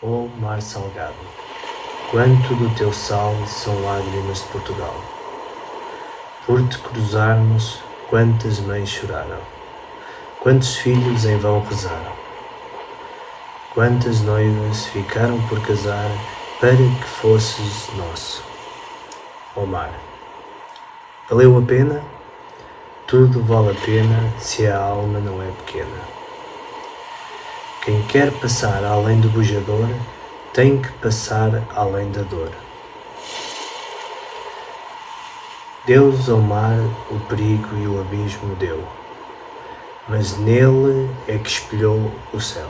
Ó mar salgado, quanto do teu sal são lágrimas de Portugal. Por te cruzarmos, quantas mães choraram, quantos filhos em vão rezaram, quantas noivas ficaram por casar para que fosses nosso. Ó mar, valeu a pena? Tudo vale a pena se a alma não é pequena. Quem quer passar além do bujador tem que passar além da dor. Deus ao mar o perigo e o abismo deu, mas nele é que espelhou o céu.